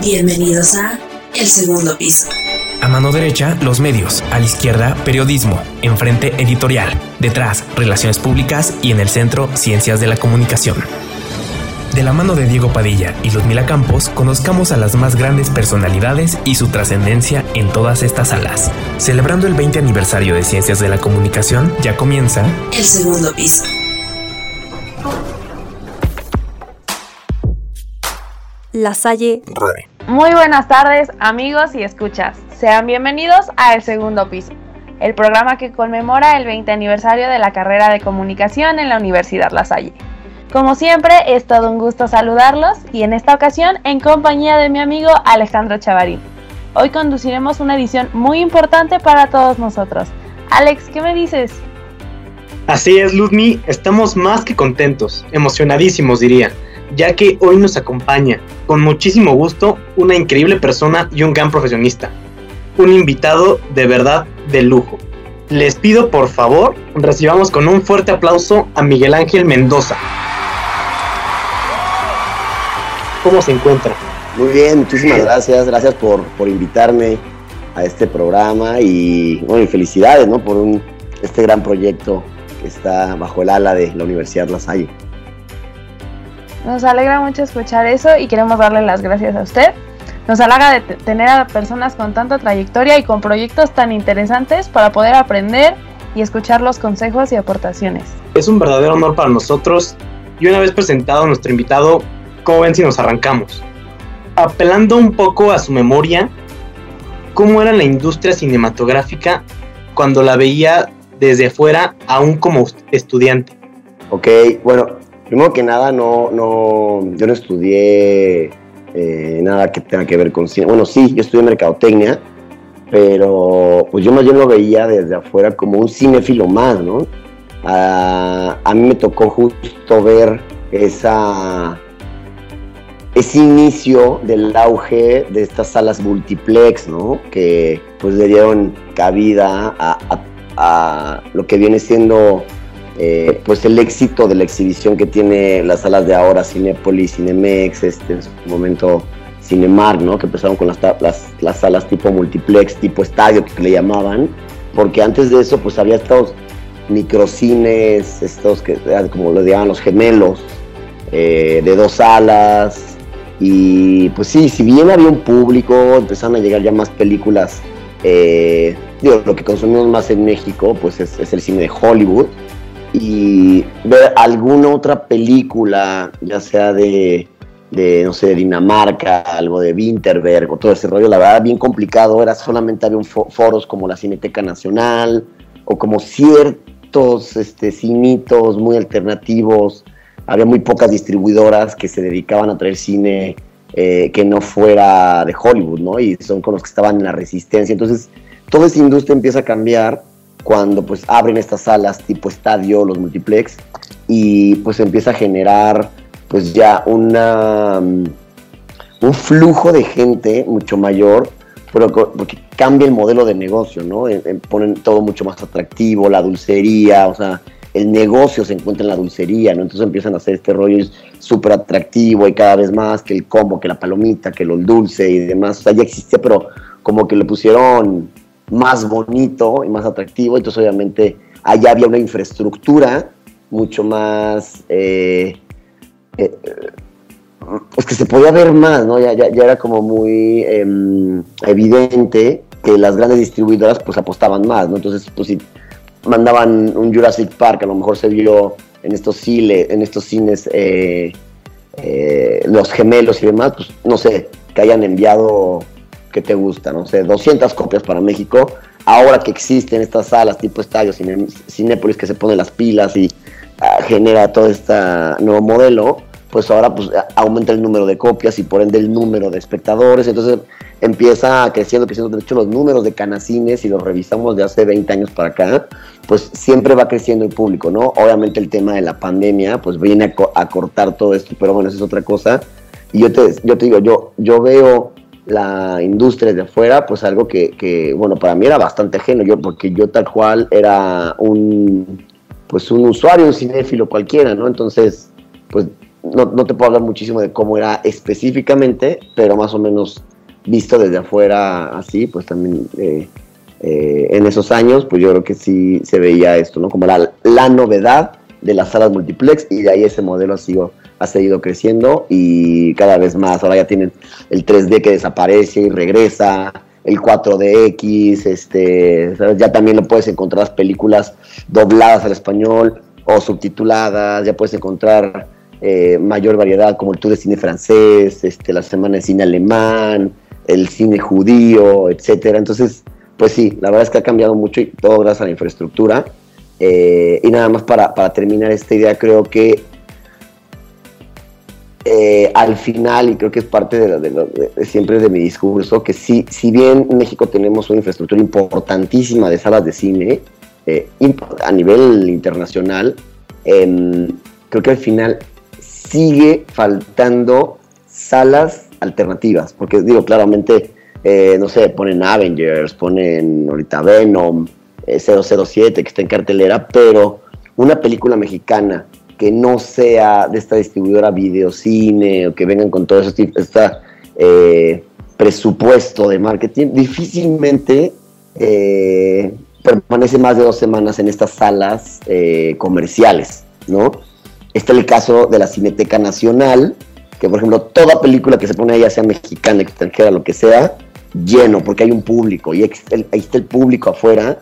Bienvenidos a El Segundo Piso. A mano derecha, los medios. A la izquierda, periodismo. Enfrente, editorial. Detrás, relaciones públicas. Y en el centro, ciencias de la comunicación. De la mano de Diego Padilla y Ludmila Campos, conozcamos a las más grandes personalidades y su trascendencia en todas estas salas. Celebrando el 20 aniversario de Ciencias de la Comunicación, ya comienza El Segundo Piso. La Salle Muy buenas tardes, amigos y escuchas. Sean bienvenidos a El Segundo Piso, el programa que conmemora el 20 aniversario de la carrera de comunicación en la Universidad La Salle. Como siempre, es todo un gusto saludarlos y en esta ocasión en compañía de mi amigo Alejandro Chavarín. Hoy conduciremos una edición muy importante para todos nosotros. Alex, ¿qué me dices? Así es, Ludmi, estamos más que contentos, emocionadísimos diría, ya que hoy nos acompaña, con muchísimo gusto, una increíble persona y un gran profesionista. Un invitado de verdad de lujo. Les pido por favor, recibamos con un fuerte aplauso a Miguel Ángel Mendoza. ¿Cómo se encuentra? Muy bien, muchísimas gracias, gracias por, por invitarme a este programa y bueno, y felicidades ¿no? por un, este gran proyecto que está bajo el ala de la Universidad La Salle. Nos alegra mucho escuchar eso y queremos darle las gracias a usted. Nos halaga de tener a personas con tanta trayectoria y con proyectos tan interesantes para poder aprender y escuchar los consejos y aportaciones. Es un verdadero honor para nosotros y una vez presentado a nuestro invitado, ¿cómo ven si nos arrancamos? Apelando un poco a su memoria, ¿cómo era la industria cinematográfica cuando la veía desde fuera, aún como estudiante? Ok, bueno, primero que nada, no, no, yo no estudié eh, nada que tenga que ver con cine. Bueno, sí, yo estudié mercadotecnia, pero pues yo más bien lo veía desde afuera como un cinéfilo más, ¿no? A, a mí me tocó justo ver esa ese inicio del auge de estas salas multiplex, ¿no? Que pues le dieron cabida a, a, a lo que viene siendo eh, pues el éxito de la exhibición que tiene las salas de ahora, Cinepolis, Cinemex, este, en su momento Cinemark, ¿no? Que empezaron con las, las, las salas tipo multiplex, tipo estadio que le llamaban, porque antes de eso pues había estos microcines, estos que como lo llamaban los gemelos, eh, de dos salas, y pues sí, si bien había un público, empezaron a llegar ya más películas, eh, digo, lo que consumimos más en México, pues es, es, el cine de Hollywood. Y ver alguna otra película, ya sea de, de, no sé, de Dinamarca, algo de Winterberg o todo ese rollo, la verdad, bien complicado. Era solamente había foros como la Cineteca Nacional o como ciertos este, cinitos muy alternativos había muy pocas distribuidoras que se dedicaban a traer cine eh, que no fuera de Hollywood, ¿no? Y son con los que estaban en la resistencia. Entonces, toda esa industria empieza a cambiar cuando pues abren estas salas tipo estadio, los multiplex, y pues empieza a generar pues ya una, un flujo de gente mucho mayor, pero porque cambia el modelo de negocio, ¿no? Ponen todo mucho más atractivo, la dulcería, o sea, el negocio se encuentra en la dulcería, ¿no? Entonces empiezan a hacer este rollo súper atractivo y cada vez más que el combo, que la palomita, que lo dulce y demás. O sea, ya existía, pero como que le pusieron más bonito y más atractivo. Entonces, obviamente, allá había una infraestructura mucho más. Eh, pues que se podía ver más, ¿no? Ya, ya, ya era como muy eh, evidente que las grandes distribuidoras pues apostaban más, ¿no? Entonces, pues si mandaban un Jurassic Park, a lo mejor se vio en estos, cine, en estos cines eh, eh, los gemelos y demás, pues no sé, que hayan enviado, ¿qué te gusta? No sé, 200 copias para México. Ahora que existen estas salas tipo estadios, Cine, Cinépolis que se pone las pilas y uh, genera todo este nuevo modelo, pues ahora pues aumenta el número de copias y por ende el número de espectadores, entonces empieza creciendo, creciendo, de hecho los números de canacines, si los revisamos de hace 20 años para acá, pues siempre va creciendo el público, ¿no? Obviamente el tema de la pandemia, pues viene a, co a cortar todo esto, pero bueno, eso es otra cosa, y yo te, yo te digo, yo, yo veo la industria de afuera, pues algo que, que, bueno, para mí era bastante ajeno, yo, porque yo tal cual era un, pues un usuario, un cinéfilo cualquiera, ¿no? Entonces, pues no, no, te puedo hablar muchísimo de cómo era específicamente, pero más o menos visto desde afuera así, pues también eh, eh, en esos años, pues yo creo que sí se veía esto, ¿no? Como la, la novedad de las salas multiplex y de ahí ese modelo ha, sido, ha seguido creciendo y cada vez más. Ahora ya tienen el 3D que desaparece y regresa, el 4DX, este, ya también lo puedes encontrar las películas dobladas al español o subtituladas, ya puedes encontrar eh, mayor variedad como el tour de cine francés, este, la semana de cine alemán, el cine judío, etcétera. Entonces, pues sí, la verdad es que ha cambiado mucho y todo gracias a la infraestructura. Eh, y nada más para, terminar esta idea, creo que eh, al final, y creo que es parte de, siempre de mi discurso, que sí, si bien en México tenemos una infraestructura importantísima de salas de cine eh, a nivel internacional, em, creo que al final sigue faltando salas alternativas, porque digo, claramente, no sé, ponen Avengers, ponen ahorita Venom, 007 que está en cartelera, pero una película mexicana que no sea de esta distribuidora videocine o que vengan con todo este eh, presupuesto de marketing, difícilmente eh, permanece más de dos semanas en estas salas eh, comerciales, ¿no? Este es el caso de la Cineteca Nacional, que por ejemplo toda película que se pone ahí, sea mexicana, extranjera, lo que sea, lleno, porque hay un público y ahí está el público afuera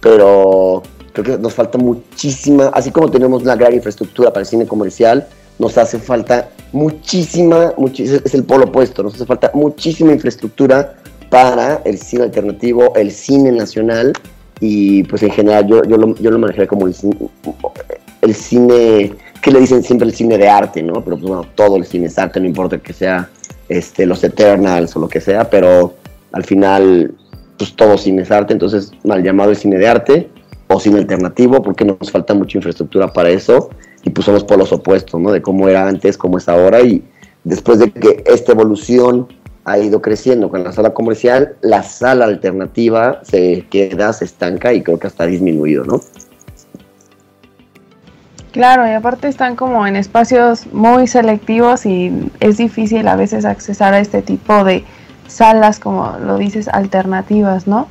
pero creo que nos falta muchísima, así como tenemos una gran infraestructura para el cine comercial, nos hace falta muchísima, es el polo opuesto, nos hace falta muchísima infraestructura para el cine alternativo, el cine nacional y pues en general yo, yo, lo, yo lo manejaría como el cine, el cine, que le dicen siempre el cine de arte, ¿no? Pero pues bueno, todo el cine es arte, no importa que sea este, los Eternals o lo que sea, pero al final pues todo cine es arte, entonces mal llamado el cine de arte o cine alternativo, porque nos falta mucha infraestructura para eso, y pues son los opuestos, ¿no? De cómo era antes, cómo es ahora, y después de que esta evolución ha ido creciendo con la sala comercial, la sala alternativa se queda, se estanca y creo que hasta ha disminuido, ¿no? Claro, y aparte están como en espacios muy selectivos y es difícil a veces accesar a este tipo de, salas, como lo dices, alternativas, ¿no?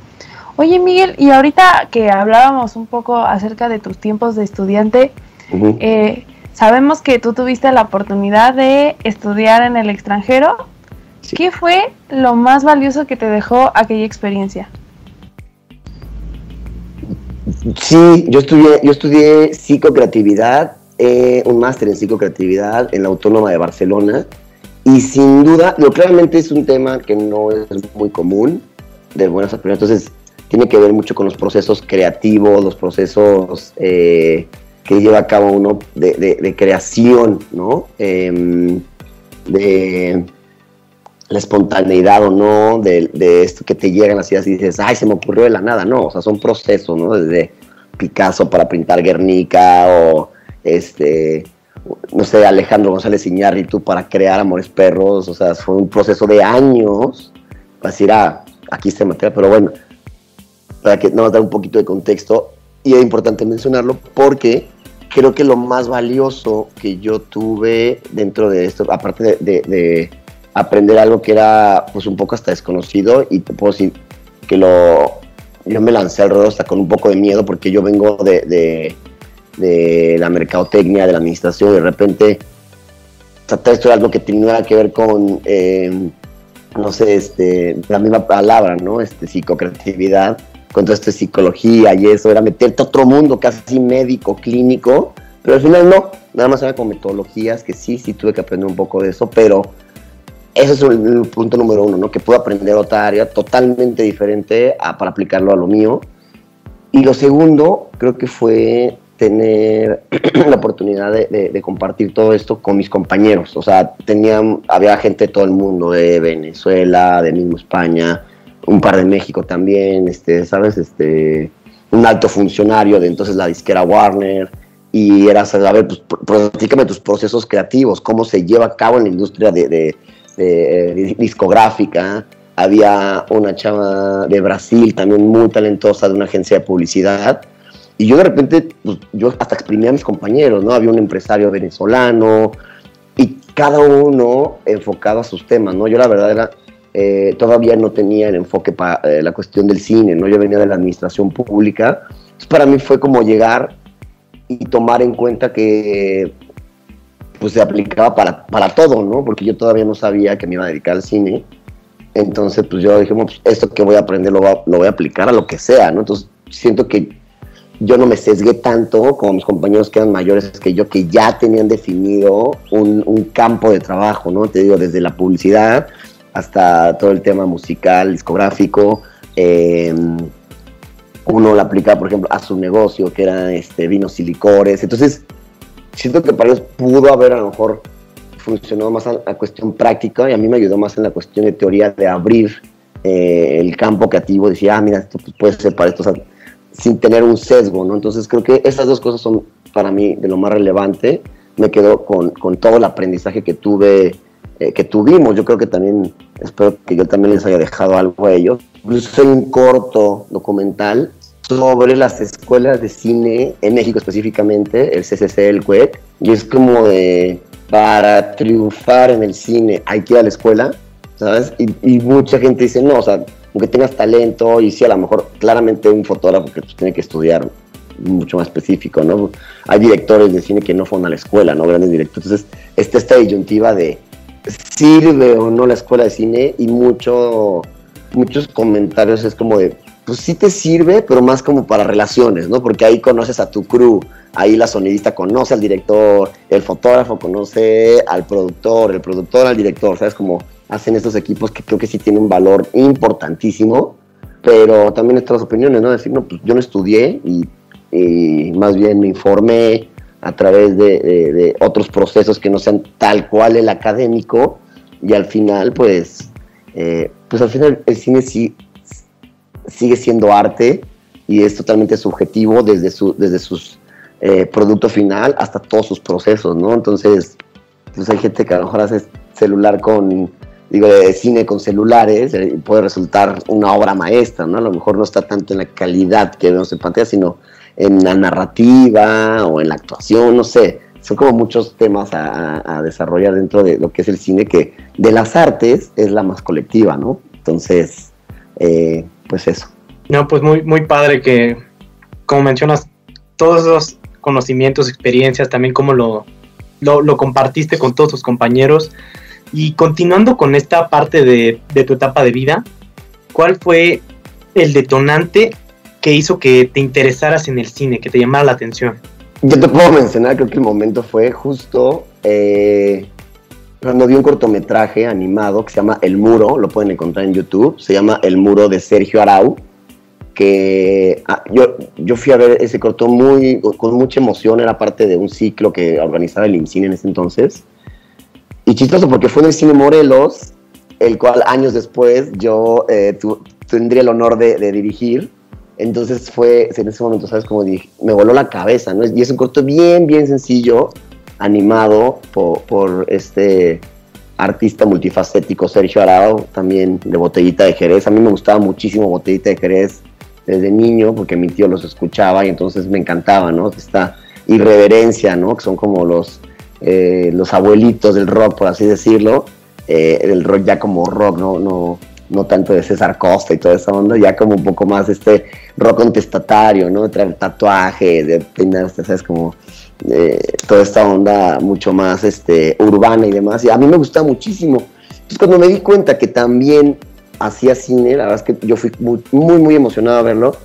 Oye, Miguel, y ahorita que hablábamos un poco acerca de tus tiempos de estudiante, eh, sabemos que tú tuviste la oportunidad de estudiar en el extranjero. ¿Qué fue lo más valioso que te dejó aquella experiencia? Sí, yo estudié, yo estudié psicocreatividad, eh, un máster en psicocreatividad en la Autónoma de Barcelona. Y sin duda, lo claramente es un tema que no es muy común de buenas a entonces tiene que ver mucho con los procesos creativos, los procesos eh, que lleva a cabo uno de, creación, ¿no? Em, de la espontaneidad o no, de, esto que te llegan las ideas y dices, ay, se me ocurrió de la nada, no, o sea, son procesos, ¿no? Desde Picasso para pintar Guernica o este no sé, Alejandro González Iñárritu para crear Amores Perros, o sea, fue un proceso de años, para decir, ah, aquí se material, pero bueno, para que nos dar un poquito de contexto, y es importante mencionarlo porque creo que lo más valioso que yo tuve dentro de esto, aparte de, aprender algo que era pues un poco hasta desconocido, y te puedo decir que lo, yo me lancé al ruedo hasta con un poco de miedo porque yo vengo de de la mercadotecnia, de la administración, y de repente tratar esto de algo que tenía que ver con, eh, no sé, este, la misma palabra, ¿no? Este, psicocreatividad, con todo esto de psicología y eso, era meterte a otro mundo casi médico, clínico, pero al final no, nada más era con metodologías, que sí, sí tuve que aprender un poco de eso, pero ese es el, punto número uno, ¿no? Que puedo aprender otra área totalmente diferente para aplicarlo a lo mío. Y lo segundo, creo que fue tener la oportunidad de, compartir todo esto con mis compañeros. O sea, tenían, había gente de todo el mundo, de Venezuela, de mismo España, un par de México también, este, ¿sabes? Este, un alto funcionario de entonces la disquera Warner. Y era saber, pues, platícame tus procesos creativos, cómo se lleva a cabo en la industria de, de discográfica. Había una chava de Brasil también muy talentosa de una agencia de publicidad y yo de repente, pues, yo hasta exprimía a mis compañeros, ¿no? Había un empresario venezolano, cada uno enfocado a sus temas, ¿no? Yo la verdad era, eh, todavía no tenía el enfoque para eh, la cuestión del cine, ¿no? Yo venía de la administración pública, entonces para mí fue como llegar y tomar en cuenta que pues se aplicaba para, para todo, ¿no? Porque yo todavía no sabía que me iba a dedicar al cine, entonces pues yo dije, pues esto que voy a aprender lo, lo voy a aplicar a lo que sea, ¿no? Entonces siento que yo no me sesgué tanto como mis compañeros que eran mayores que yo, que ya tenían definido un, campo de trabajo, ¿no? Te digo, desde la publicidad hasta todo el tema musical, discográfico. Em, uno lo aplicaba, por ejemplo, a su negocio, que era este, vinos y licores. Entonces, siento que para ellos pudo haber a lo mejor funcionado más a la cuestión práctica y a mí me ayudó más en la cuestión de teoría de abrir eh, el campo creativo. Decía, ah, mira, esto pues, puede ser para estos sin tener un sesgo, ¿no? Entonces creo que esas dos cosas son para mí de lo más relevante. Me quedo con, con todo el aprendizaje que tuve, eh, que tuvimos. Yo creo que también, espero que yo también les haya dejado algo a ellos. Incluso hay un corto documental sobre las escuelas de cine en México específicamente, el CCC, el CUEC, y es como de, para triunfar en el cine hay que ir a la escuela, ¿sabes? Y, y mucha gente dice, no, o sea, aunque tengas talento y sí, a lo mejor claramente un fotógrafo que tiene que estudiar mucho más específico, ¿no? Hay directores de cine que no fueron a la escuela, ¿no? Grandes directores. Entonces, está esta disyuntiva de sirve o no la escuela de cine y mucho, muchos comentarios es como de, pues sí te sirve, pero más como para relaciones, ¿no? Porque ahí conoces a tu crew, ahí la sonidista conoce al director, el fotógrafo conoce al productor, el productor al director, ¿sabes? Como hacen estos equipos que creo que sí tienen un valor importantísimo, pero también estas opiniones, ¿no? Decir, no, pues yo no estudié y, más bien me informé a través de, otros procesos que no sean tal cual el académico y al final, pues, eh, pues al final el cine sí sigue siendo arte y es totalmente subjetivo desde su desde sus eh, producto final hasta todos sus procesos, ¿no? Entonces, pues hay gente que a lo mejor hace celular con digo, de cine con celulares, puede resultar una obra maestra, ¿no? A lo mejor no está tanto en la calidad que vemos en pantalla, sino en la narrativa o en la actuación, no sé. Son como muchos temas a, desarrollar dentro de lo que es el cine, que de las artes es la más colectiva, ¿no? Entonces, eh, pues eso. No, pues muy, muy padre que, como mencionas, todos esos conocimientos, experiencias, también como lo, lo, lo compartiste con todos tus compañeros. Y continuando con esta parte de, tu etapa de vida, ¿cuál fue el detonante que hizo que te interesaras en el cine, que te llamara la atención? Yo te puedo mencionar, creo que el momento fue justo eh, cuando vi un cortometraje animado que se llama El Muro, lo pueden encontrar en YouTube, se llama El Muro de Sergio Arau, que ah, yo, yo fui a ver ese corto muy, con mucha emoción, era parte de un ciclo que organizaba el IMCINE en ese entonces, y chistoso porque fue en el Cine Morelos, el cual años después yo eh, tendría el honor de, dirigir. Entonces fue, en ese momento, ¿sabes? Como dije, me voló la cabeza, ¿no? Y es un corto bien, bien sencillo, animado por, este artista multifacético Sergio Arao, también de Botellita de Jerez. A mí me gustaba muchísimo Botellita de Jerez desde niño porque mi tío los escuchaba y entonces me encantaba, ¿no? Esta irreverencia, ¿no? Que son como los eh, los abuelitos del rock, por así decirlo, eh, el rock ya como rock, no, no, no tanto de César Costa y toda esa onda, ya como un poco más este rock contestatario, ¿no? Traer tatuajes, de peinarse, ¿sabes? Como eh, toda esta onda mucho más este, urbana y demás. Y a mí me gusta muchísimo. Entonces cuando me di cuenta que también hacía cine, la verdad es que yo fui muy, muy, emocionado a verlo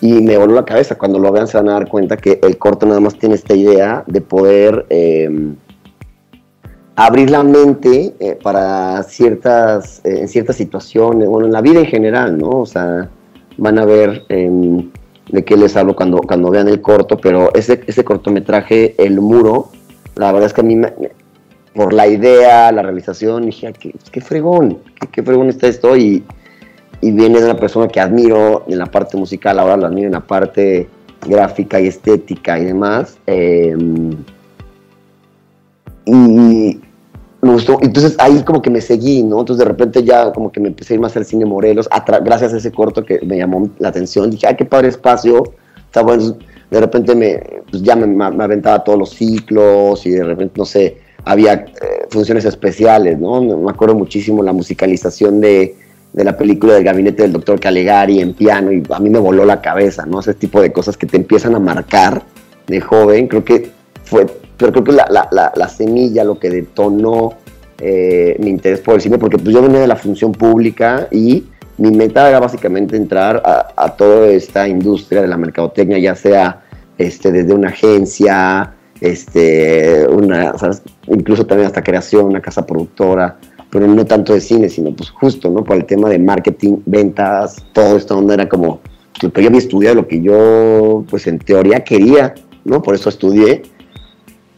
y me voló la cabeza. Cuando lo vean se van a dar cuenta que el corto nada más tiene esta idea de poder eh, abrir la mente eh, para ciertas, eh, en ciertas situaciones, bueno, en la vida en general, ¿no? O sea, van a ver em, de qué les hablo cuando, cuando vean el corto, pero ese, ese cortometraje, El Muro, la verdad es que a mí, por la idea, la realización, dije, qué, qué fregón, qué, qué fregón está esto y y viene de una persona que admiro en la parte musical, ahora lo admiro en la parte gráfica y estética y demás. Em, y me gustó, entonces ahí como que me seguí, ¿no? Entonces de repente ya como que me empecé a ir más al cine Morelos, gracias a ese corto que me llamó la atención, dije, ay, qué padre espacio, está bueno, de repente me, pues ya me, aventaba todos los ciclos y de repente, no sé, había eh, funciones especiales, ¿no? Me acuerdo muchísimo la musicalización de, de la película del gabinete del doctor Calegari en piano y a mí me voló la cabeza, ¿no? Ese tipo de cosas que te empiezan a marcar de joven, creo que fue, pero creo que la, la, la, semilla, lo que detonó eh, mi interés por el cine, porque pues yo venía de la función pública y mi meta era básicamente entrar a, a toda esta industria de la mercadotecnia, ya sea este, desde una agencia, este, una, incluso también hasta creación, una casa productora, pero no tanto de cine, sino pues justo, ¿no? Por el tema de marketing, ventas, todo esto, donde era como, pues, yo había estudiado lo que yo, pues en teoría quería, ¿no? Por eso estudié.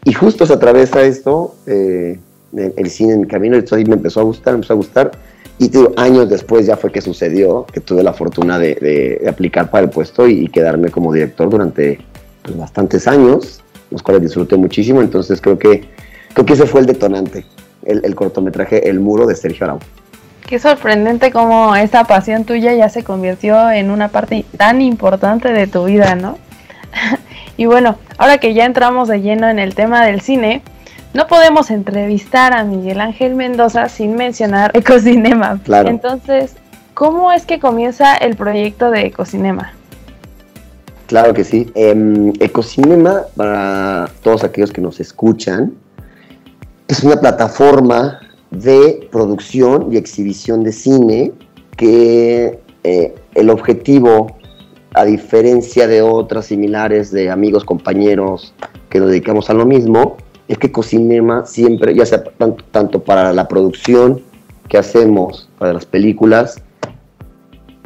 Y justo se atraviesa esto, eh, el, cine en mi camino, y me empezó a gustar, me empezó a gustar. Y años después ya fue que sucedió, que tuve la fortuna de, aplicar para el puesto y, quedarme como director durante pues, bastantes años, los cuales disfruté muchísimo. Entonces creo que, creo que ese fue el detonante el, cortometraje El Muro de Sergio Arau. Qué sorprendente cómo esa pasión tuya ya se convirtió en una parte tan importante de tu vida, ¿no? y bueno, ahora que ya entramos de lleno en el tema del cine, no podemos entrevistar a Miguel Ángel Mendoza sin mencionar Ecocinema. Claro. Entonces, ¿cómo es que comienza el proyecto de Ecocinema? Claro que sí. Eh, Ecocinema, para todos aquellos que nos escuchan, es una plataforma de producción y exhibición de cine que eh, el objetivo, a diferencia de otras similares de amigos, compañeros que nos dedicamos a lo mismo, es que Cocinema siempre, ya sea tanto, para la producción que hacemos para las películas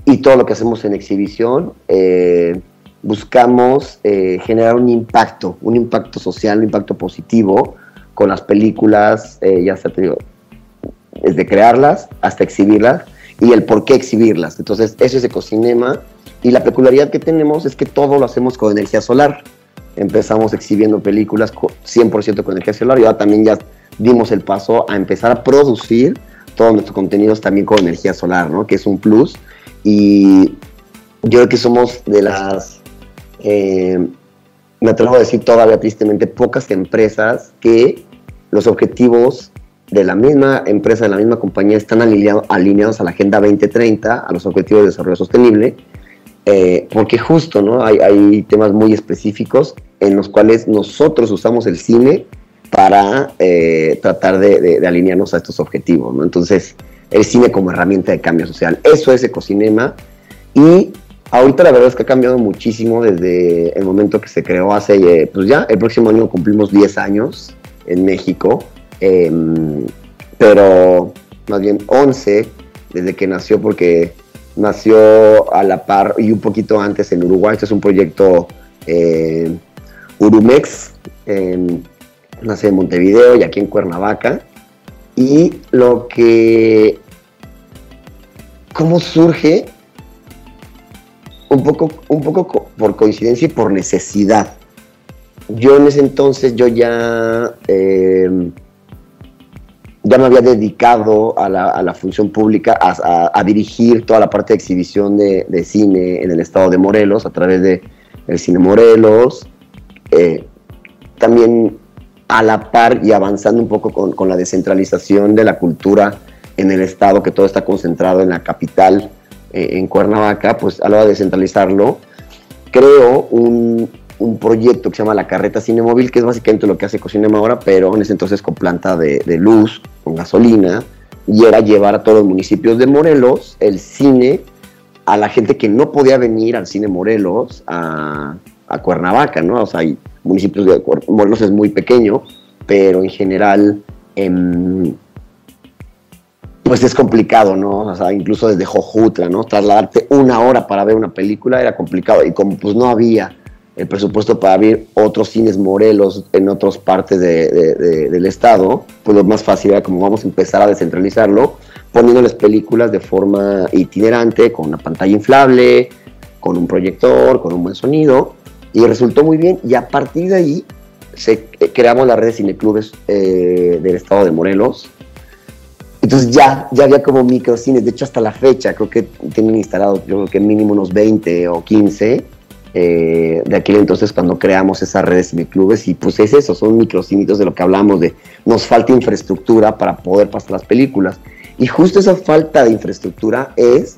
y todo lo que hacemos en exhibición, eh, buscamos eh, generar un impacto, un impacto social, un impacto positivo con las películas, eh, ya se te digo, desde crearlas hasta exhibirlas y el por qué exhibirlas. Entonces, eso es Ecocinema. Y la peculiaridad que tenemos es que todo lo hacemos con energía solar. Empezamos exhibiendo películas 100% con energía solar y ahora también ya dimos el paso a empezar a producir todos nuestros contenidos también con energía solar, ¿no? Que es un plus. Y yo creo que somos de las eh, me atrevo a decir todavía tristemente, pocas empresas que los objetivos de la misma empresa, de la misma compañía, están alineados a la Agenda 2030, a los objetivos de desarrollo sostenible, eh, porque justo ¿no? Hay, temas muy específicos en los cuales nosotros usamos el cine para eh, tratar de, alinearnos a estos objetivos. ¿no? Entonces, el cine como herramienta de cambio social, eso es Ecocinema y Ahorita la verdad es que ha cambiado muchísimo desde el momento que se creó hace, eh, pues ya, el próximo año cumplimos 10 años en México, em, pero más bien 11 desde que nació porque nació a la par y un poquito antes en Uruguay. Este es un proyecto eh, Urumex, nace en Montevideo y aquí en Cuernavaca. Y lo que... ¿Cómo surge? un poco, un poco por coincidencia y por necesidad. Yo en ese entonces yo ya, em, ya me había dedicado a la, función pública, a, dirigir toda la parte de exhibición de, cine en el estado de Morelos a través de Cine Morelos. Eh, también a la par y avanzando un poco con, con la descentralización de la cultura en el estado, que todo está concentrado en la capital eh, en Cuernavaca, pues a la hora de descentralizarlo, creo un, un, proyecto que se llama La Carreta Cinemóvil, que es básicamente lo que hace Cocinema ahora, pero en ese entonces con planta de, luz, con gasolina, y era llevar a todos los municipios de Morelos el cine a la gente que no podía venir al cine Morelos a, a Cuernavaca, ¿no? O sea, hay municipios de Morelos es muy pequeño, pero en general en pues es complicado, ¿no? O sea, incluso desde Jojutra, ¿no? Trasladarte una hora para ver una película era complicado y como pues no había el presupuesto para abrir otros cines Morelos en otras partes del estado, pues lo más fácil era como vamos a empezar a descentralizarlo, poniéndoles películas de forma itinerante, con una pantalla inflable, con un proyector, con un buen sonido, y resultó muy bien, y a partir de ahí se, eh, creamos la red de cineclubes eh, del estado de Morelos, entonces ya, ya había como microcines, de hecho hasta la fecha creo que tienen instalado, yo creo que mínimo unos 20 o 15, eh, de aquel entonces cuando creamos esas redes cineclubes y pues es eso, son microcinitos de lo que hablamos de nos falta infraestructura para poder pasar las películas. Y justo esa falta de infraestructura es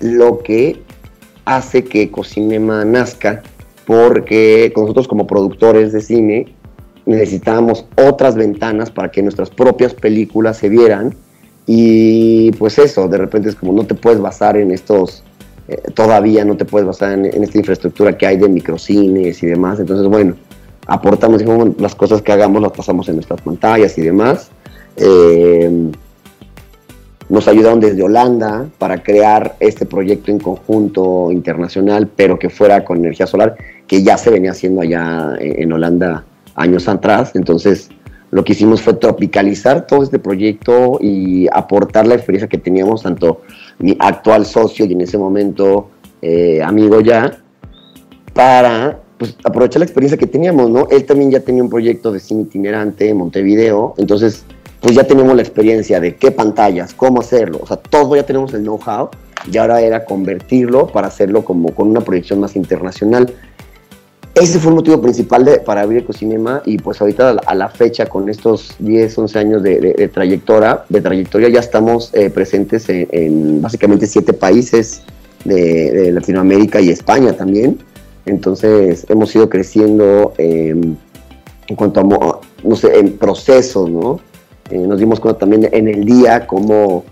lo que hace que Ecocinema nazca porque nosotros como productores de cine necesitábamos otras ventanas para que nuestras propias películas se vieran. Y pues eso, de repente es como no te puedes basar en estos eh, todavía no te puedes basar en, esta infraestructura que hay de microcines y demás. Entonces, bueno, aportamos las cosas que hagamos, las pasamos en nuestras pantallas y demás. Eh, nos ayudaron desde Holanda para crear este proyecto en conjunto internacional, pero que fuera con energía solar, que ya se venía haciendo allá en Holanda años atrás. Entonces, lo que hicimos fue tropicalizar todo este proyecto y aportar la experiencia que teníamos tanto mi actual socio y en ese momento eh, amigo ya, para pues, aprovechar la experiencia que teníamos, ¿no? Él también ya tenía un proyecto de cine itinerante en Montevideo, entonces pues ya tenemos la experiencia de qué pantallas, cómo hacerlo, o sea, todo ya tenemos el know-how y ahora era convertirlo para hacerlo como con una proyección más internacional. Ese fue el motivo principal de, para abrir Ecocinema y pues ahorita a la, fecha con estos 10, 11 años de, trayectoria, de trayectoria ya estamos eh, presentes en, básicamente siete países de, Latinoamérica y España también. Entonces hemos ido creciendo em, en cuanto a, no sé, en procesos, ¿no? Eh, nos dimos cuenta también en el día cómo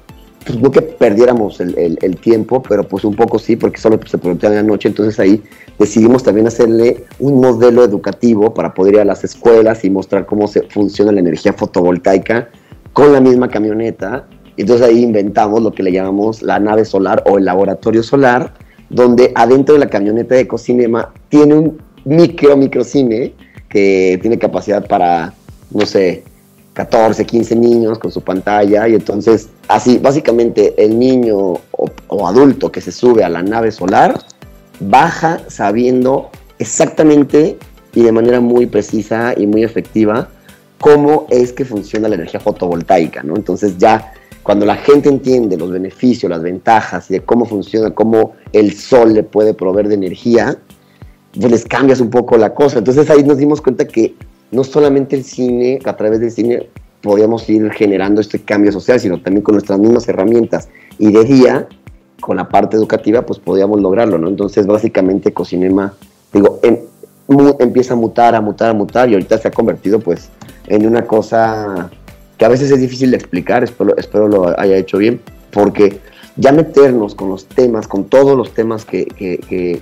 pues no que perdiéramos el, tiempo, pero pues un poco sí, porque solo se prometía en la noche, entonces ahí decidimos también hacerle un modelo educativo para poder ir a las escuelas y mostrar cómo se funciona la energía fotovoltaica con la misma camioneta. Entonces ahí inventamos lo que le llamamos la nave solar o el laboratorio solar, donde adentro de la camioneta de Ecocinema tiene un micro microcine que tiene capacidad para, no sé, 14, 15 niños con su pantalla y entonces así básicamente el niño o, adulto que se sube a la nave solar baja sabiendo exactamente y de manera muy precisa y muy efectiva cómo es que funciona la energía fotovoltaica, ¿no? Entonces ya cuando la gente entiende los beneficios, las ventajas y de cómo funciona, cómo el sol le puede proveer de energía, pues les cambias un poco la cosa. Entonces ahí nos dimos cuenta que no solamente el cine, a través del cine podíamos ir generando este cambio social, sino también con nuestras mismas herramientas. Y de día, con la parte educativa, pues podíamos lograrlo, ¿no? Entonces, básicamente, Cocinema, digo, empieza a mutar, a mutar, a mutar, y ahorita se ha convertido, pues, en una cosa que a veces es difícil de explicar, espero, espero lo haya hecho bien, porque ya meternos con los temas, con todos los temas que,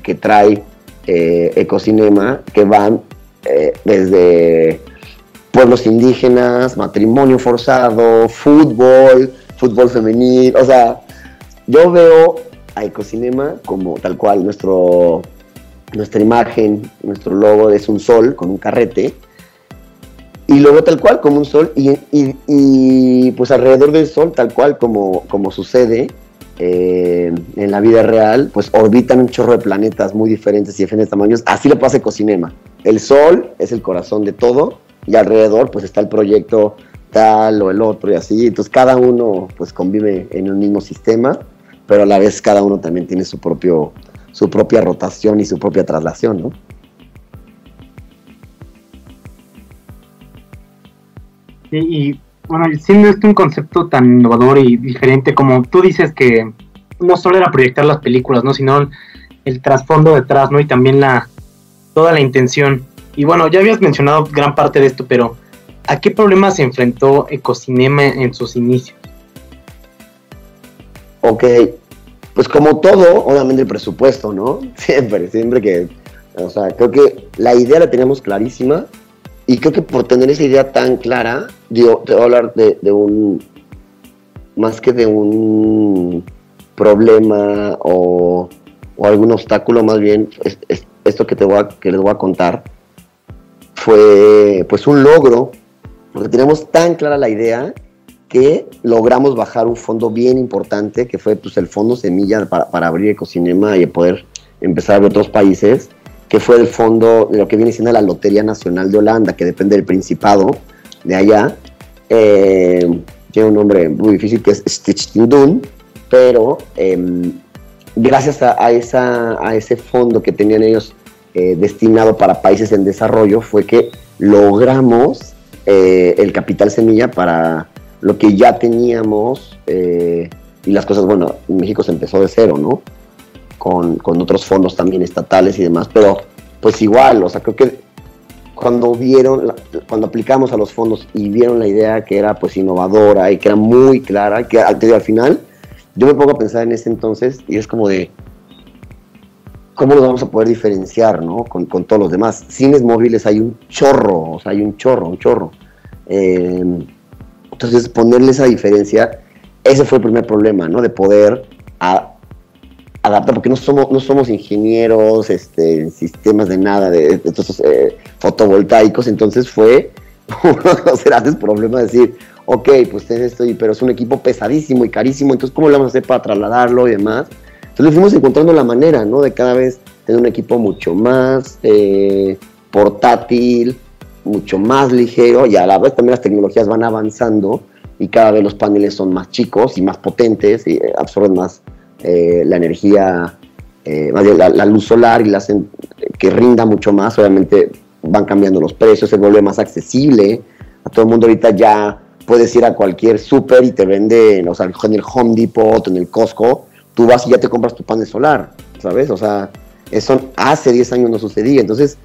que, trae eh, Ecocinema, que van eh, desde pueblos indígenas, matrimonio forzado, fútbol, fútbol femenil, o sea, yo veo a Ecocinema como tal cual nuestro nuestra imagen, nuestro logo es un sol con un carrete, y veo tal cual como un sol, y, y, pues alrededor del sol, tal cual como, como sucede eh, en la vida real, pues orbitan un chorro de planetas muy diferentes y diferentes tamaños, así lo pasa Ecocinema el sol es el corazón de todo y alrededor pues está el proyecto tal o el otro y así. Entonces cada uno pues convive en un mismo sistema, pero a la vez cada uno también tiene su propio su propia rotación y su propia traslación, ¿no? Y, bueno, siendo este un concepto tan innovador y diferente como tú dices que no solo era proyectar las películas, ¿no? Sino el trasfondo detrás, ¿no? Y también la, toda la intención. Y bueno, ya habías mencionado gran parte de esto, pero ¿a qué problemas se enfrentó Ecocinema en sus inicios? Ok, pues como todo, obviamente el presupuesto, ¿no? Siempre, siempre que, o sea, creo que la idea la tenemos clarísima y creo que por tener esa idea tan clara, digo, te voy a hablar de, un, más que de un problema o, algún obstáculo, más bien es, esto que, te voy a, que les voy a contar fue pues un logro, porque tenemos tan clara la idea que logramos bajar un fondo bien importante, que fue pues, el fondo semilla para, para abrir Ecocinema y poder empezar a otros países, que fue el fondo de lo que viene siendo la Lotería Nacional de Holanda, que depende del Principado de allá. Eh, tiene un nombre muy difícil que es Stichting pero em, gracias a, ese fondo que tenían ellos eh, destinado para países en desarrollo fue que logramos eh, el capital semilla para lo que ya teníamos y las cosas, bueno, en México se empezó de cero, ¿no? Con, con, otros fondos también estatales y demás, pero pues igual, o sea, creo que cuando vieron, cuando aplicamos a los fondos y vieron la idea que era pues innovadora y que era muy clara, que al final, yo me pongo a pensar en ese entonces y es como de, ¿cómo nos vamos a poder diferenciar, ¿no? Con, con todos los demás. Cines móviles hay un chorro, o sea, hay un chorro, un chorro. Eh, entonces, ponerle esa diferencia, ese fue el primer problema, ¿no? De poder adaptar, porque no somos, no somos ingenieros, este, sistemas de nada, de, estos eh, fotovoltaicos, entonces fue uno de los grandes problemas decir, ok, pues tienes esto, pero es un equipo pesadísimo y carísimo, entonces ¿cómo lo vamos a hacer para trasladarlo y demás? Entonces fuimos encontrando la manera, ¿no? De cada vez tener un equipo mucho más eh, portátil, mucho más ligero y a la vez también las tecnologías van avanzando y cada vez los paneles son más chicos y más potentes y eh, absorben más eh, la energía, eh, la, luz solar y la hacen que rinda mucho más. Obviamente van cambiando los precios, se vuelve más accesible. A todo el mundo ahorita ya puedes ir a cualquier súper y te venden, o sea, en el Home Depot, en el Costco, tú vas y ya te compras tu panel solar, ¿sabes? O sea, eso hace 10 años no sucedía. Entonces,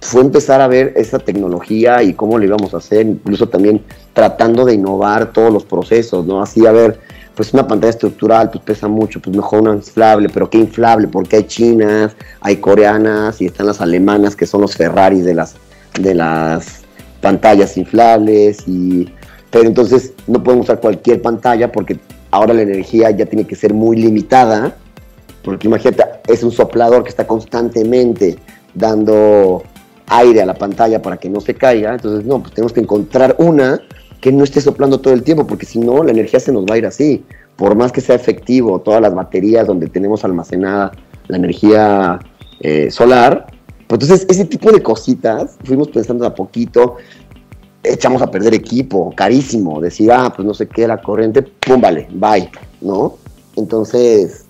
fue empezar a ver esa tecnología y cómo lo íbamos a hacer, incluso también tratando de innovar todos los procesos, ¿no? Así, a ver, pues una pantalla estructural, pues pesa mucho, pues mejor una inflable, pero ¿qué inflable? Porque hay chinas, hay coreanas y están las alemanas que son los Ferraris de las, de las pantallas inflables y... Pero entonces no podemos usar cualquier pantalla porque ahora la energía ya tiene que ser muy limitada, porque imagínate, es un soplador que está constantemente dando aire a la pantalla para que no se caiga. Entonces, no, pues tenemos que encontrar una que no esté soplando todo el tiempo, porque si no, la energía se nos va a ir así. Por más que sea efectivo, todas las baterías donde tenemos almacenada la energía eh, solar, pues entonces ese tipo de cositas fuimos pensando a poquito, echamos a perder equipo, carísimo, decir, ah, pues no sé qué, la corriente, pum, vale, bye, ¿no? Entonces,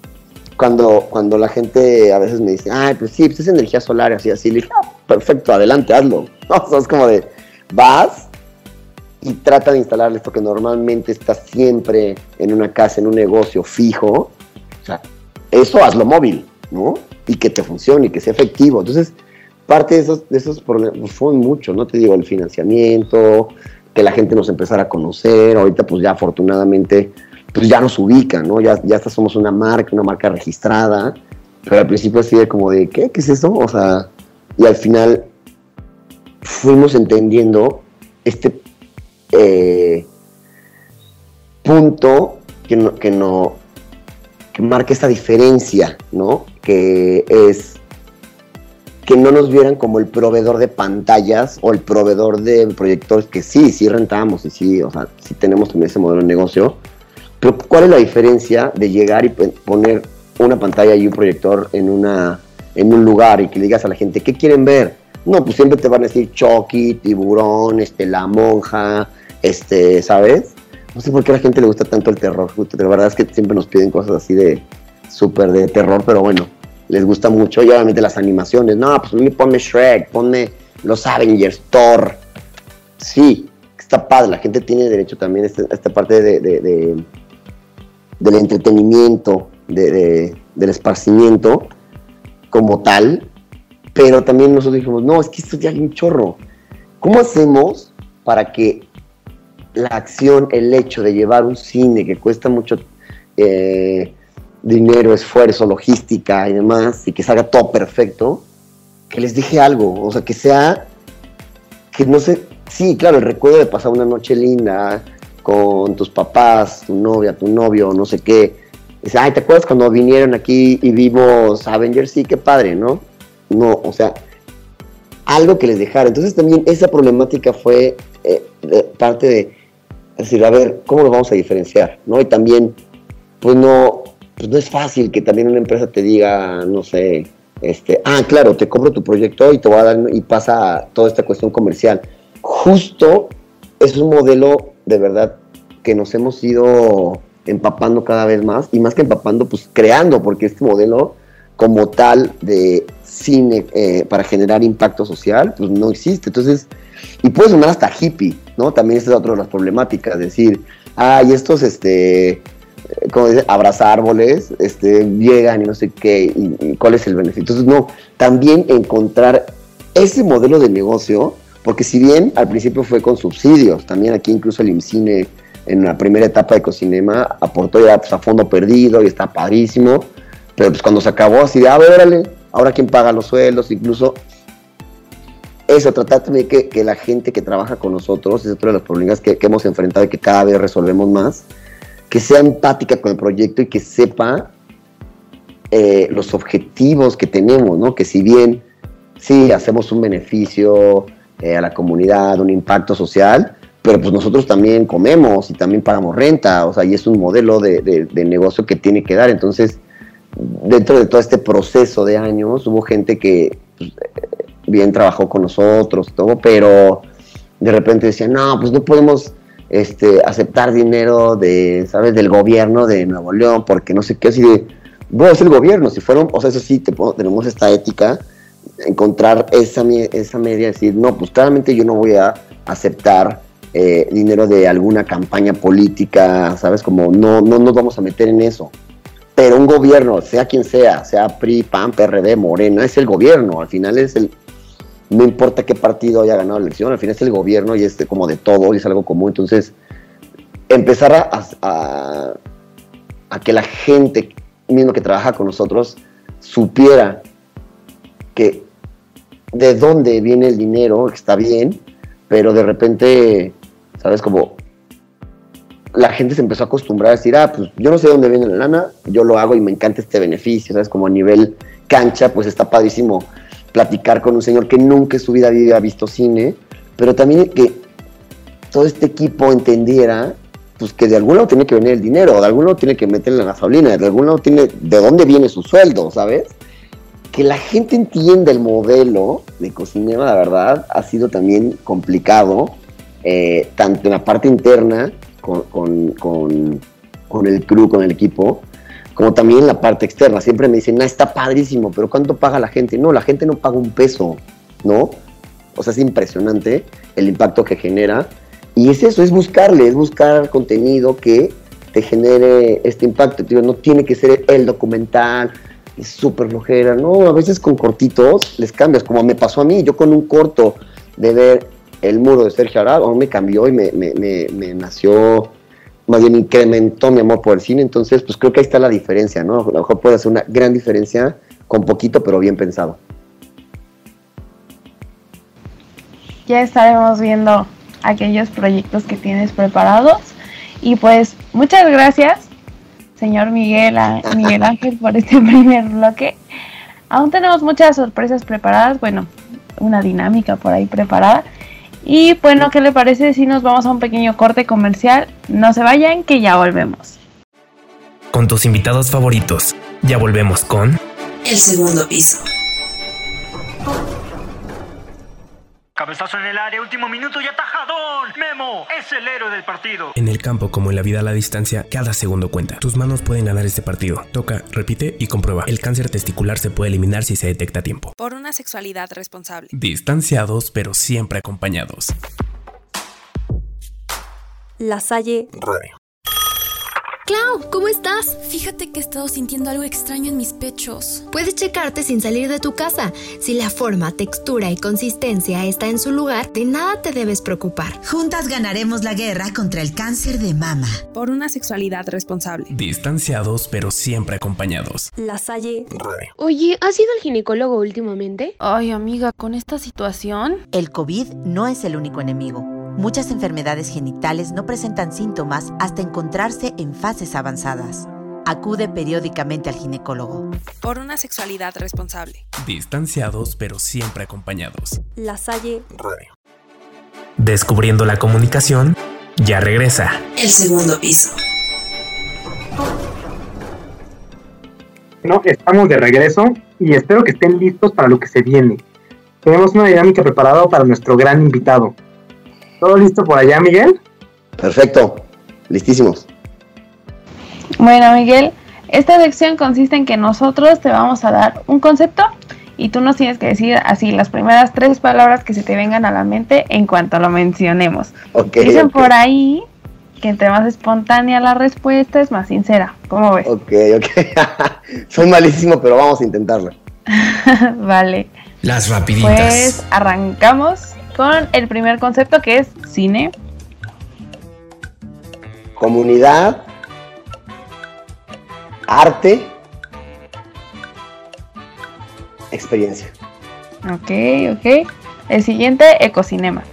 cuando, cuando la gente a veces me dice, ay, pues sí, pues es energía solar, así, así, le digo, ah, perfecto, adelante, hazlo. O sea, es como de, vas y trata de instalarle esto que normalmente está siempre en una casa, en un negocio fijo. O sea, eso hazlo móvil, ¿no? Y que te funcione y que sea efectivo. Entonces, parte de esos, de esos problemas fue mucho, ¿no? Te digo, el financiamiento, que la gente nos empezara a conocer. Ahorita, pues ya afortunadamente pues ya nos ubican, ¿no? Ya, ya somos una marca, una marca registrada, pero al principio así de como de, ¿qué? ¿Qué es eso? O sea, y al final fuimos entendiendo este eh, punto que no, que no, que marca esta diferencia, ¿no? Que es que no nos vieran como el proveedor de pantallas o el proveedor de proyectores, que sí, sí rentamos y sí, o sea, sí tenemos también ese modelo de negocio, pero ¿cuál es la diferencia de llegar y poner una pantalla y un proyector en, una, en un lugar y que le digas a la gente, ¿qué quieren ver? No, pues siempre te van a decir Chucky, Tiburón, este, La Monja, este, ¿sabes? No sé por qué a la gente le gusta tanto el terror. La verdad es que siempre nos piden cosas así de súper de terror, pero bueno, les gusta mucho. Y obviamente las animaciones. No, pues a mí ponme Shrek, ponme los Avengers, Thor. Sí, está padre. La gente tiene derecho también a esta, esta parte de del entretenimiento, del esparcimiento como tal, pero también nosotros dijimos, no, es que esto ya hay un chorro. ¿Cómo hacemos para que la acción, el hecho de llevar un cine que cuesta mucho eh, dinero, esfuerzo, logística y demás, y que salga todo perfecto, que les deje algo, o sea, que sea, que no sé, sí, claro, el recuerdo de pasar una noche linda, con tus papás, tu novia, tu novio, no sé qué. Dice, ay, ¿te acuerdas cuando vinieron aquí y vimos Avengers? Sí, qué padre, ¿no? No, o sea, algo que les dejara. Entonces también esa problemática fue eh, parte de decir, a ver, ¿cómo lo vamos a diferenciar? ¿No? Y también, pues no, pues no es fácil que también una empresa te diga, no sé, este, ah, claro, te compro tu proyecto y te voy a dar, y pasa toda esta cuestión comercial. Justo es un modelo de verdad que nos hemos ido empapando cada vez más y más que empapando, pues creando, porque este modelo como tal de cine eh, para generar impacto social, pues no existe. Entonces, y puede sonar hasta hippie, ¿no? También esa es otra de las problemáticas, decir, ah, y estos, este, como dice, abrazar árboles, este, llegan y no sé qué, cuál es el beneficio. Entonces, no, también encontrar ese modelo de negocio, porque si bien al principio fue con subsidios, también aquí incluso el IMCINE en la primera etapa de Cocinema aportó ya pues, a fondo perdido y está padrísimo, pero pues cuando se acabó así de, ah, órale, ahora quién paga los sueldos, incluso eso, tratar también que, la gente que trabaja con nosotros, es otro de los problemas que, hemos enfrentado y que cada vez resolvemos más, que sea empática con el proyecto y que sepa eh, los objetivos que tenemos, ¿no? Que si bien sí hacemos un beneficio eh, a la comunidad, un impacto social, pero pues nosotros también comemos y también pagamos renta, o sea, y es un modelo de, de, de negocio que tiene que dar. Entonces, dentro de todo este proceso de años, hubo gente que pues, bien trabajó con nosotros, todo, pero de repente decían, no, pues no podemos este, aceptar dinero de, ¿sabes?, del gobierno de Nuevo León, porque no sé qué, así de, es el gobierno, si fueron, o sea, eso sí, te, tenemos esta ética, encontrar esa, esa media, decir, no, pues claramente yo no voy a aceptar eh, dinero de alguna campaña política, ¿sabes? Como no, no nos vamos a meter en eso. Pero un gobierno, sea quien sea, sea PRI, PAN, PRD, Morena, es el gobierno, al final es el, no importa qué partido haya ganado la elección, al final es el gobierno y es como de todo y es algo común. Entonces, empezar a, que la gente mismo que trabaja con nosotros supiera que de dónde viene el dinero, está bien, pero de repente, ¿sabes? Como la gente se empezó a acostumbrar a decir, ah, pues yo no sé de dónde viene la lana, yo lo hago y me encanta este beneficio, ¿sabes? Como a nivel cancha, pues está padrísimo platicar con un señor que nunca en su vida había visto cine, pero también que todo este equipo entendiera pues que de algún lado tiene que venir el dinero, de algún lado tiene que meterle la gasolina, de algún lado tiene de dónde viene su sueldo, ¿sabes? Que la gente entienda el modelo de cocinero, la verdad, ha sido también complicado, eh, tanto en la parte interna con, con, con, con el crew, con el equipo, como también la parte externa. Siempre me dicen, ah, está padrísimo, pero ¿cuánto paga la gente? No, la gente no paga un peso, ¿no? O sea, es impresionante el impacto que genera. Y es eso, es buscarle, es buscar contenido que te genere este impacto. Tío, no tiene que ser el documental, es súper flojera. No, a veces con cortitos les cambias, como me pasó a mí. Yo con un corto de ver el muro de Sergio Arad, me cambió y me, me, me, me nació más bien incrementó mi amor por el cine, entonces pues creo que ahí está la diferencia, ¿no? A lo mejor puede hacer una gran diferencia con poquito pero bien pensado. Ya estaremos viendo aquellos proyectos que tienes preparados y pues muchas gracias señor Miguel, Miguel Ángel por este primer bloque. Aún tenemos muchas sorpresas preparadas, bueno, una dinámica por ahí preparada y bueno, ¿qué le parece si nos vamos a un pequeño corte comercial? No se vayan, que ya volvemos. Con tus invitados favoritos, ya volvemos con... El segundo piso. Cabezazo en el área, último minuto y atajadón. Memo es el héroe del partido. En el campo como en la vida a la distancia, cada segundo cuenta. Tus manos pueden ganar este partido. Toca, repite y comprueba. El cáncer testicular se puede eliminar si se detecta a tiempo. Por una sexualidad responsable. Distanciados, pero siempre acompañados. La Salle Radio. Clau, ¿cómo estás? Fíjate que he estado sintiendo algo extraño en mis pechos. Puedes checarte sin salir de tu casa. Si la forma, textura y consistencia está en su lugar, de nada te debes preocupar. Juntas ganaremos la guerra contra el cáncer de mama. Por una sexualidad responsable. Distanciados, pero siempre acompañados. La Salle. Oye, ¿has ido al ginecólogo últimamente? Ay, amiga, con esta situación. El COVID no es el único enemigo. Muchas enfermedades genitales no presentan síntomas hasta encontrarse en fases avanzadas. Acude periódicamente al ginecólogo. Por una sexualidad responsable. Distanciados, pero siempre acompañados. La Salle Radio. Descubriendo la comunicación, ya regresa. El segundo piso. No, estamos de regreso y espero que estén listos para lo que se viene. Tenemos una dinámica preparada para nuestro gran invitado. ¿Todo listo por allá, Miguel? Perfecto, listísimos. Bueno, Miguel, Esta sección consiste en que nosotros te vamos a dar un concepto y tú nos tienes que decir así las primeras tres palabras que se te vengan a la mente en cuanto lo mencionemos. Dicen por ahí que entre más espontánea la respuesta es más sincera. ¿Cómo ves? Ok, ok. Soy malísimo, pero vamos a intentarlo. vale. Las rapiditas. Pues arrancamos con el primer concepto que es cine. Comunidad. Arte experiencia. Ok, ok. El siguiente, ecocinema.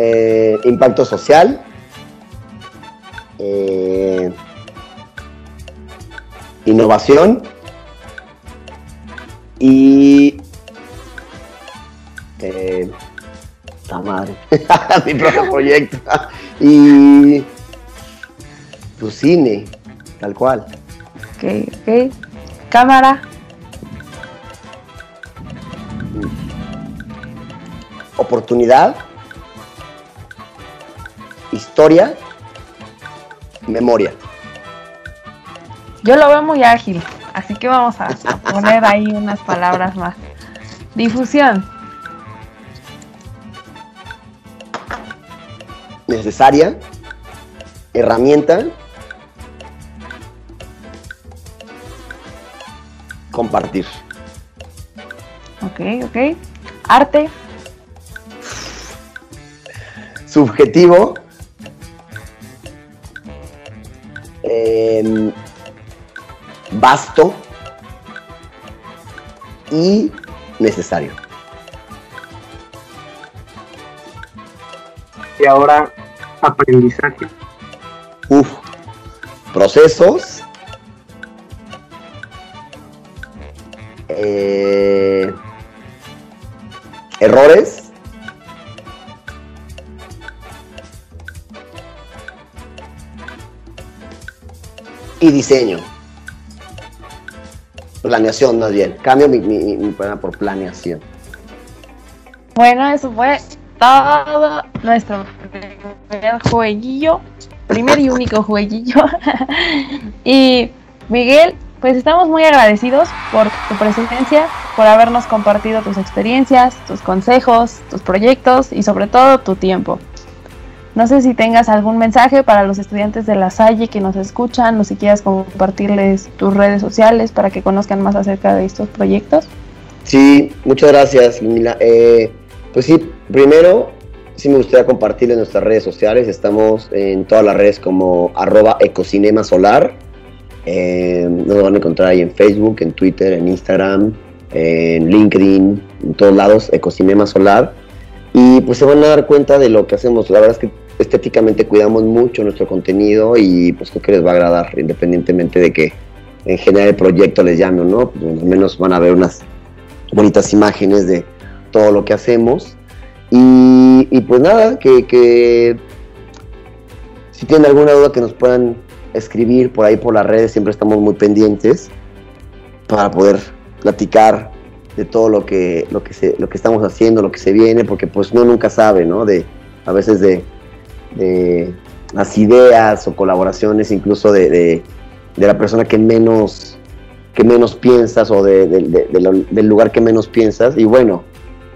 Eh, impacto social. Eh, innovación. Y. Eh, madre. Mi propio proyecto. y tu cine, tal cual. Ok, ok. Cámara. Oportunidad. Historia. Memoria. Yo lo veo muy ágil, así que vamos a poner ahí unas palabras más. Difusión. Necesaria. Herramienta compartir. Ok, ok. Arte. Subjetivo. Em, vasto y necesario. Y ahora aprendizaje. Uf, procesos Eh, errores. Y diseño. Planeación más bien. Cambio mi, mi, por planeación. Bueno, eso fue todo nuestro primer jueguillo. Primer y único jueguillo. y Miguel, pues estamos muy agradecidos por tu presencia, por habernos compartido tus experiencias, tus consejos, tus proyectos y sobre todo tu tiempo. No sé si tengas algún mensaje para los estudiantes de la Salle que nos escuchan o si quieras compartirles tus redes sociales para que conozcan más acerca de estos proyectos. Sí, muchas gracias, Mila. Eh, pues sí, primero sí me gustaría compartirles nuestras redes sociales. Estamos en todas las redes como arroba ecocinema solar eh, nos van a encontrar ahí en Facebook, en Twitter, en Instagram, en LinkedIn, en todos lados, Ecocinema Solar. Y pues se van a dar cuenta de lo que hacemos. La verdad es que estéticamente cuidamos mucho nuestro contenido y pues creo que les va a agradar, independientemente de que en general el proyecto les llame o no, pues al menos van a ver unas bonitas imágenes de todo lo que hacemos. Y, pues nada, que, si tienen alguna duda que nos puedan escribir por ahí por las redes, siempre estamos muy pendientes para poder platicar de todo lo que, lo que, se, lo que estamos haciendo, lo que se viene, porque pues uno nunca sabe, ¿no? De, a veces de, las ideas o colaboraciones incluso de, la persona que menos, que menos piensas o del lugar que menos piensas. Y bueno,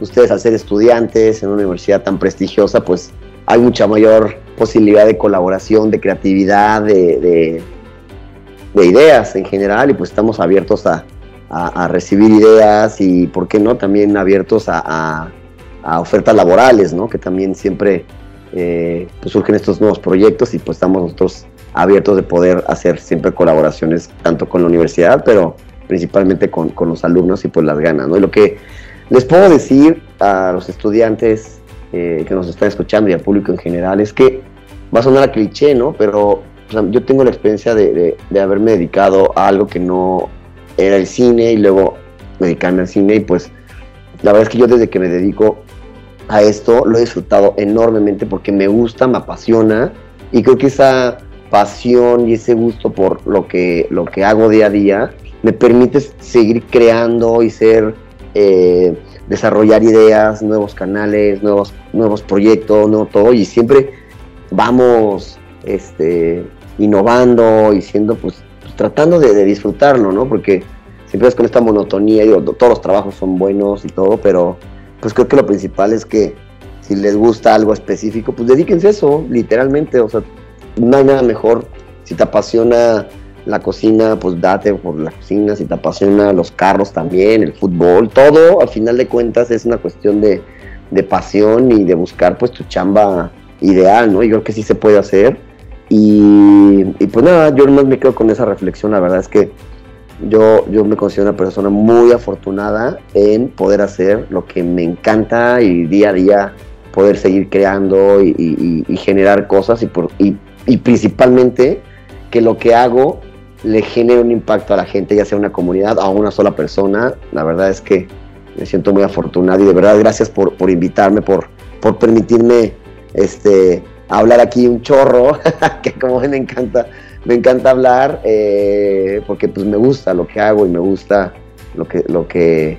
ustedes al ser estudiantes en una universidad tan prestigiosa, pues hay mucha mayor posibilidad de colaboración, de creatividad, de, de, ideas en general y pues estamos abiertos a, recibir ideas y, ¿por qué no?, también abiertos a, ofertas laborales, ¿no? Que también siempre eh, pues surgen estos nuevos proyectos y pues estamos nosotros abiertos de poder hacer siempre colaboraciones tanto con la universidad, pero principalmente con, con los alumnos y pues las ganas, ¿no? Y lo que les puedo decir a los estudiantes eh, que nos están escuchando y al público en general es que va a sonar a cliché, ¿no? Pero yo tengo la experiencia de, haberme dedicado a algo que no era el cine y luego dedicarme al cine y pues la verdad es que yo desde que me dedico a esto lo he disfrutado enormemente porque me gusta, me apasiona y creo que esa pasión y ese gusto por lo que, lo que hago día a día me permite seguir creando y ser eh, desarrollar ideas, nuevos canales, nuevos, nuevos proyectos, no todo, y siempre vamos este, innovando y siendo, pues, pues tratando de, de, disfrutarlo, ¿no? Porque siempre es con esta monotonía, digo, todos los trabajos son buenos y todo, pero pues creo que lo principal es que si les gusta algo específico, pues dedíquense a eso, literalmente, o sea, no hay nada mejor. Si te apasiona la cocina, pues date por la cocina, si te apasiona los carros también, el fútbol, todo, al final de cuentas es una cuestión de, de pasión y de buscar pues tu chamba ideal, ¿no? Y yo creo que sí se puede hacer. Y, y pues nada, yo más me quedo con esa reflexión, la verdad es que yo, yo me considero una persona muy afortunada en poder hacer lo que me encanta y día a día poder seguir creando y, generar cosas y, por, y, y principalmente que lo que hago le genere un impacto a la gente, ya sea una comunidad o a una sola persona. La verdad es que me siento muy afortunado y de verdad gracias por, por invitarme, por, por permitirme este, hablar aquí un chorro, que como me encanta, me encanta hablar, eh, porque pues me gusta lo que hago y me gusta lo que, lo que,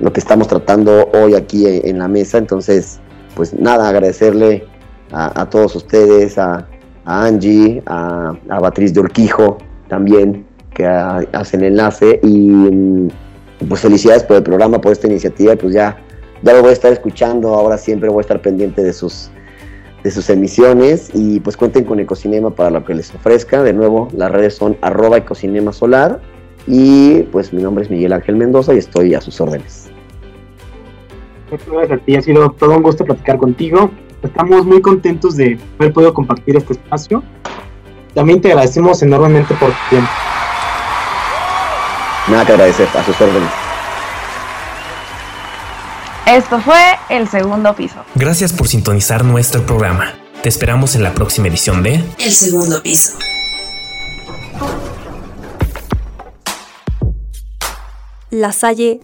lo que estamos tratando hoy aquí en, la mesa. Entonces, pues nada, agradecerle a, todos ustedes, a, Angie, a, a Beatriz de Orquijo también, que hacen enlace. Y pues felicidades por el programa, por esta iniciativa. Pues ya, ya lo voy a estar escuchando, ahora siempre voy a estar pendiente de sus, de sus emisiones. Y pues cuenten con Ecocinema para lo que les ofrezca. De nuevo, las redes son arroba Ecocinema Solar. Y pues mi nombre es Miguel Ángel Mendoza y estoy a sus órdenes. Gracias a ti, ha sido todo un gusto platicar contigo. Estamos muy contentos de haber podido compartir este espacio. También te agradecemos enormemente por tu tiempo. Nada que agradecer, a sus órdenes. Esto fue El Segundo Piso. Gracias por sintonizar nuestro programa. Te esperamos en la próxima edición de El Segundo Piso. La Salle.